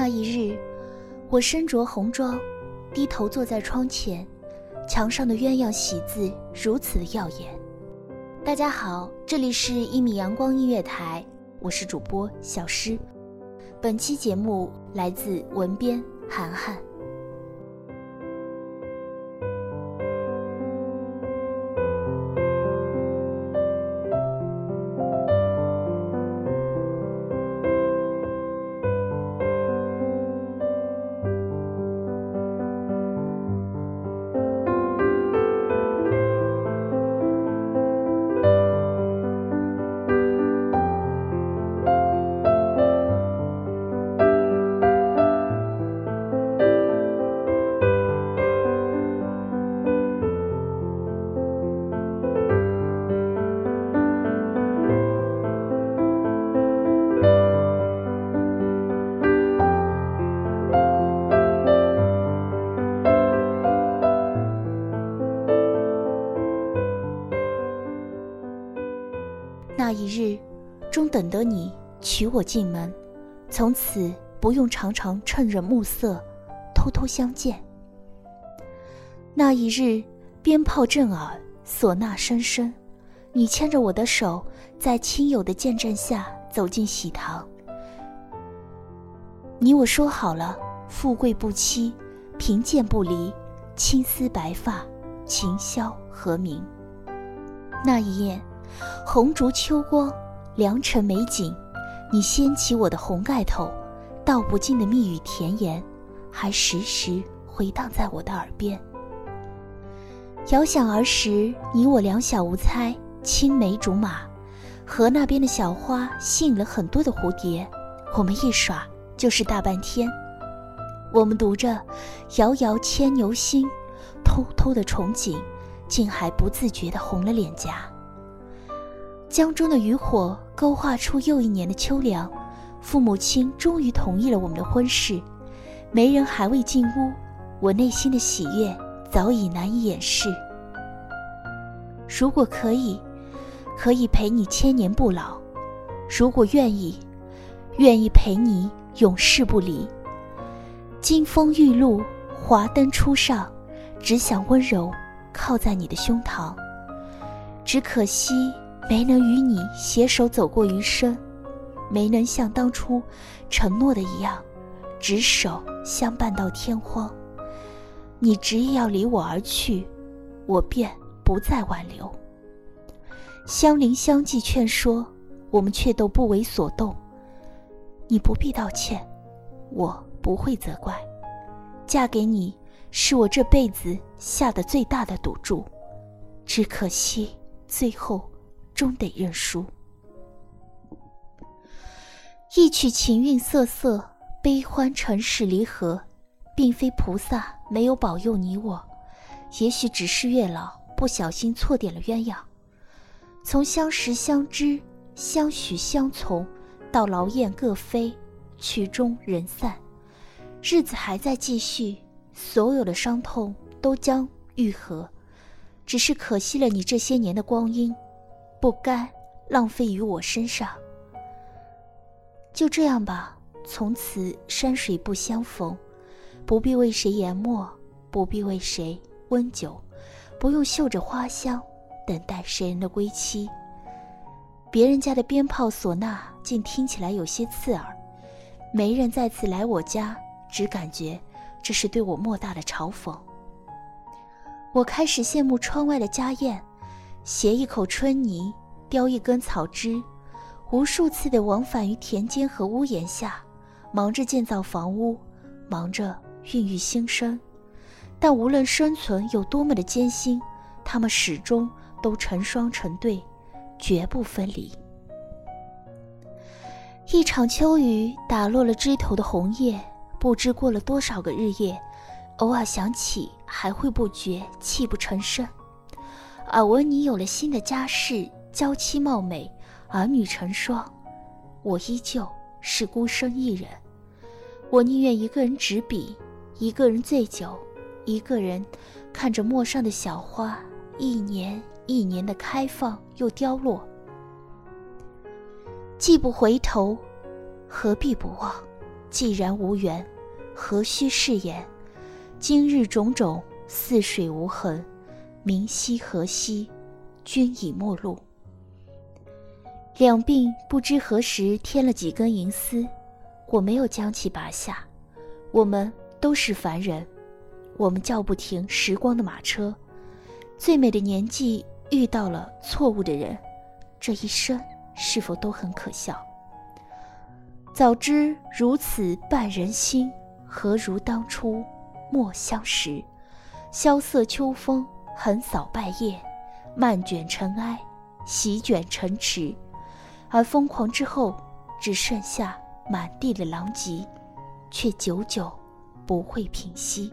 那一日，我身着红装，低头坐在窗前，墙上的鸳鸯喜字如此的耀眼。大家好，这里是一米阳光音乐台，我是主播小诗。本期节目来自文编涵涵。日，终等得你娶我进门，从此不用常常趁人暮色，偷偷相见。那一日，鞭炮震耳，唢呐声声，你牵着我的手，在亲友的见证下走进喜堂。你我说好了，富贵不欺，贫贱不离，青丝白发，琴箫和鸣。那一夜。红烛秋光，良辰美景，你掀起我的红盖头，道不尽的蜜语甜言，还时时回荡在我的耳边。遥想儿时，你我两小无猜，青梅竹马，河那边的小花吸引了很多的蝴蝶，我们一耍就是大半天。我们读着“遥遥牵牛星”，偷偷的憧憬，竟还不自觉的红了脸颊。江中的渔火勾画出又一年的秋凉，父母亲终于同意了我们的婚事，媒人还未进屋，我内心的喜悦早已难以掩饰。如果可以，可以陪你千年不老；如果愿意，愿意陪你永世不离。金风玉露，华灯初上，只想温柔靠在你的胸膛。只可惜。没能与你携手走过余生，没能像当初承诺的一样，执手相伴到天荒。你执意要离我而去，我便不再挽留。相邻相继劝说，我们却都不为所动。你不必道歉，我不会责怪。嫁给你是我这辈子下的最大的赌注，只可惜最后。终得认输。一曲情韵瑟瑟，悲欢尘世离合，并非菩萨没有保佑你我，也许只是月老不小心错点了鸳鸯。从相识相知、相许相从，到劳燕各飞，曲终人散，日子还在继续，所有的伤痛都将愈合，只是可惜了你这些年的光阴。不该浪费于我身上。就这样吧，从此山水不相逢，不必为谁研墨，不必为谁温酒，不用嗅着花香，等待谁人的归期。别人家的鞭炮唢呐，竟听起来有些刺耳。没人再次来我家，只感觉这是对我莫大的嘲讽。我开始羡慕窗外的家宴，携一口春泥，叼一根草枝，无数次的往返于田间和屋檐下，忙着建造房屋，忙着孕育新生。但无论生存有多么的艰辛，他们始终都成双成对。绝不分离。一场秋雨打落了枝头的红叶，不知过了多少个日夜，偶尔想起还会不觉泣不成声。耳闻你有了新的家室，娇妻貌美，儿女成双，我依旧是孤身一人。我宁愿一个人执笔，一个人醉酒，一个人看着陌上的小花，一年。一年的开放又凋落，既不回头，何必不忘？既然无缘，何须誓言？今日种种，似水无痕，明夕何夕？君已陌路。两鬓不知何时添了几根银丝，我没有将其拔下。我们都是凡人，我们叫不停时光的马车，最美的年纪。遇到了错误的人，这一生是否都很可笑？早知如此绊人心，何如当初莫相识？萧瑟秋风横扫败叶，漫卷尘埃，席卷城池，而疯狂之后，只剩下满地的狼藉，却久久不会平息。